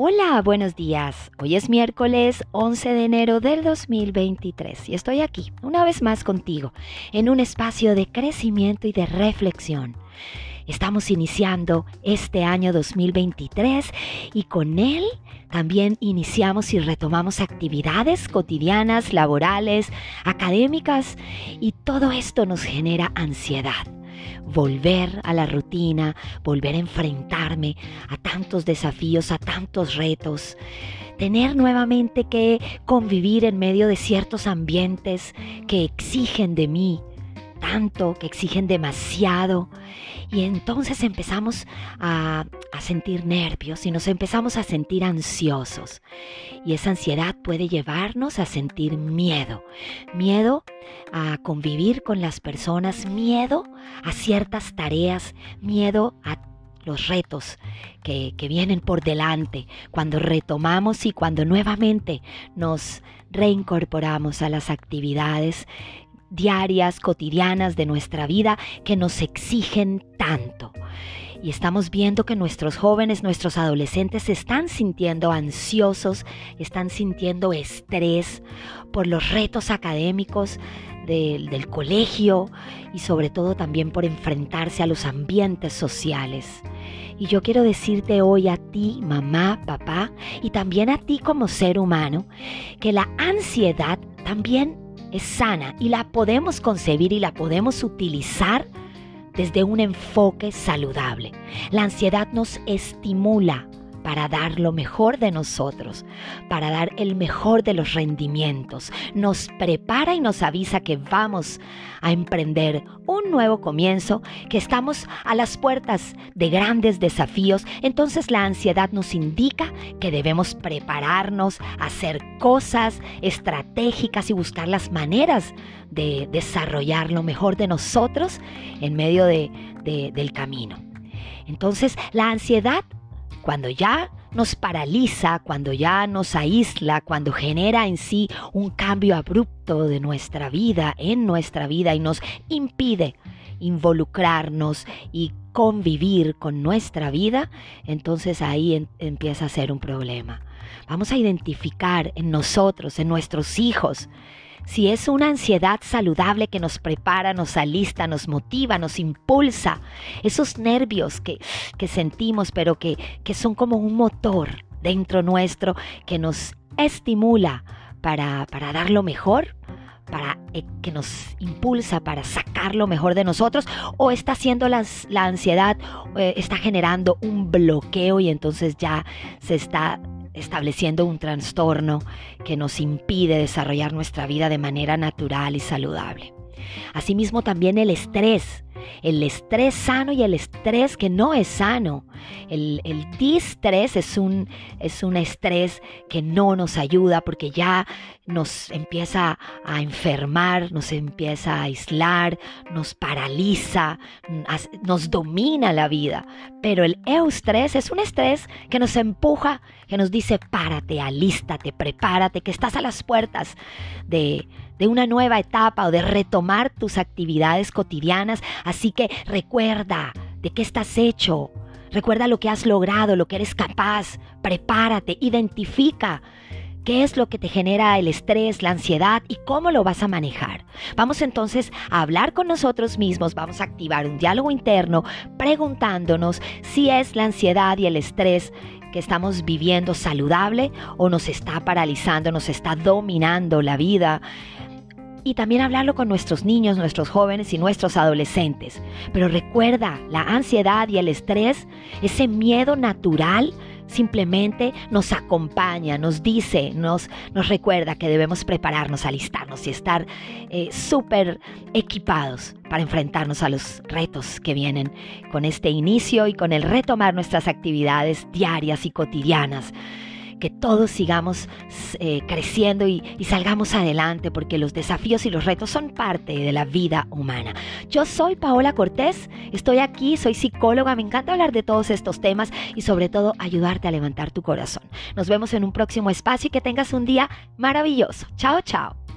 Hola, buenos días. Hoy es miércoles 11 de enero del 2023 y estoy aquí una vez más contigo en un espacio de crecimiento y de reflexión. Estamos iniciando este año 2023 y con él también iniciamos y retomamos actividades cotidianas, laborales, académicas y todo esto nos genera ansiedad volver a la rutina, volver a enfrentarme a tantos desafíos, a tantos retos, tener nuevamente que convivir en medio de ciertos ambientes que exigen de mí tanto, que exigen demasiado. Y entonces empezamos a, sentir nervios y nos empezamos a sentir ansiosos. Y esa ansiedad puede llevarnos a sentir miedo. Miedo a convivir con las personas, miedo a ciertas tareas, miedo a los retos que, que, vienen por delante, cuando retomamos y cuando nuevamente nos reincorporamos a las actividades diarias, cotidianas de nuestra vida que nos exigen tanto. Y estamos viendo que nuestros jóvenes, nuestros adolescentes están sintiendo ansiosos, están sintiendo estrés por los retos académicos del, del colegio y sobre todo también por enfrentarse a los ambientes sociales. Y yo quiero decirte hoy a ti, mamá, papá, y también a ti como ser humano, que la ansiedad también es sana y la podemos concebir y la podemos utilizar desde un enfoque saludable. La ansiedad nos estimula para dar lo mejor de nosotros, para dar el mejor de los rendimientos. Nos prepara y nos avisa que vamos a emprender un nuevo comienzo, que estamos a las puertas de grandes desafíos. Entonces la ansiedad nos indica que debemos prepararnos, hacer cosas estratégicas y buscar las maneras de desarrollar lo mejor de nosotros en medio de, del camino. Entonces la ansiedad cuando ya nos paraliza, cuando ya nos aísla, cuando genera en sí un cambio abrupto de nuestra vida, en nuestra vida y nos impide involucrarnos y convivir con nuestra vida, entonces ahí empieza a ser un problema. Vamos a identificar en nosotros, en nuestros hijos, si es una ansiedad saludable que nos prepara, nos alista, nos motiva, nos impulsa, esos nervios que, sentimos, pero que, que son como un motor dentro nuestro que nos estimula para, para dar lo mejor, para eh, que nos impulsa para sacar lo mejor de nosotros o está haciendo la ansiedad, eh, está generando un bloqueo y entonces ya se está estableciendo un trastorno que nos impide desarrollar nuestra vida de manera natural y saludable. Asimismo también el estrés el estrés sano y el estrés que no es sano. El, distrés es un, es un estrés que no nos ayuda porque ya nos empieza a enfermar, nos empieza a aislar, nos paraliza, nos domina la vida. Pero el eustrés es un estrés que nos empuja, que nos dice párate, alístate, prepárate, que estás a las puertas de de una nueva etapa o de retomar tus actividades cotidianas. Así que recuerda de qué estás hecho. Recuerda lo que has logrado, lo que eres capaz. Prepárate, identifica qué es lo que te genera el estrés, la ansiedad y cómo lo vas a manejar. Vamos entonces a hablar con nosotros mismos, vamos a activar un diálogo interno preguntándonos si es la ansiedad y el estrés que estamos viviendo saludable o nos está paralizando, nos está dominando la vida y también hablarlo con nuestros niños, nuestros jóvenes y nuestros adolescentes. Pero recuerda, la ansiedad y el estrés, ese miedo natural, simplemente nos acompaña, nos dice, nos, nos recuerda que debemos prepararnos, alistarnos y estar eh, súper equipados para enfrentarnos a los retos que vienen con este inicio y con el retomar nuestras actividades diarias y cotidianas que todos sigamos eh, creciendo y, y salgamos adelante, porque los desafíos y los retos son parte de la vida humana. Yo soy Paola Cortés, estoy aquí, soy psicóloga, me encanta hablar de todos estos temas y sobre todo ayudarte a levantar tu corazón. Nos vemos en un próximo espacio y que tengas un día maravilloso. Chao, chao.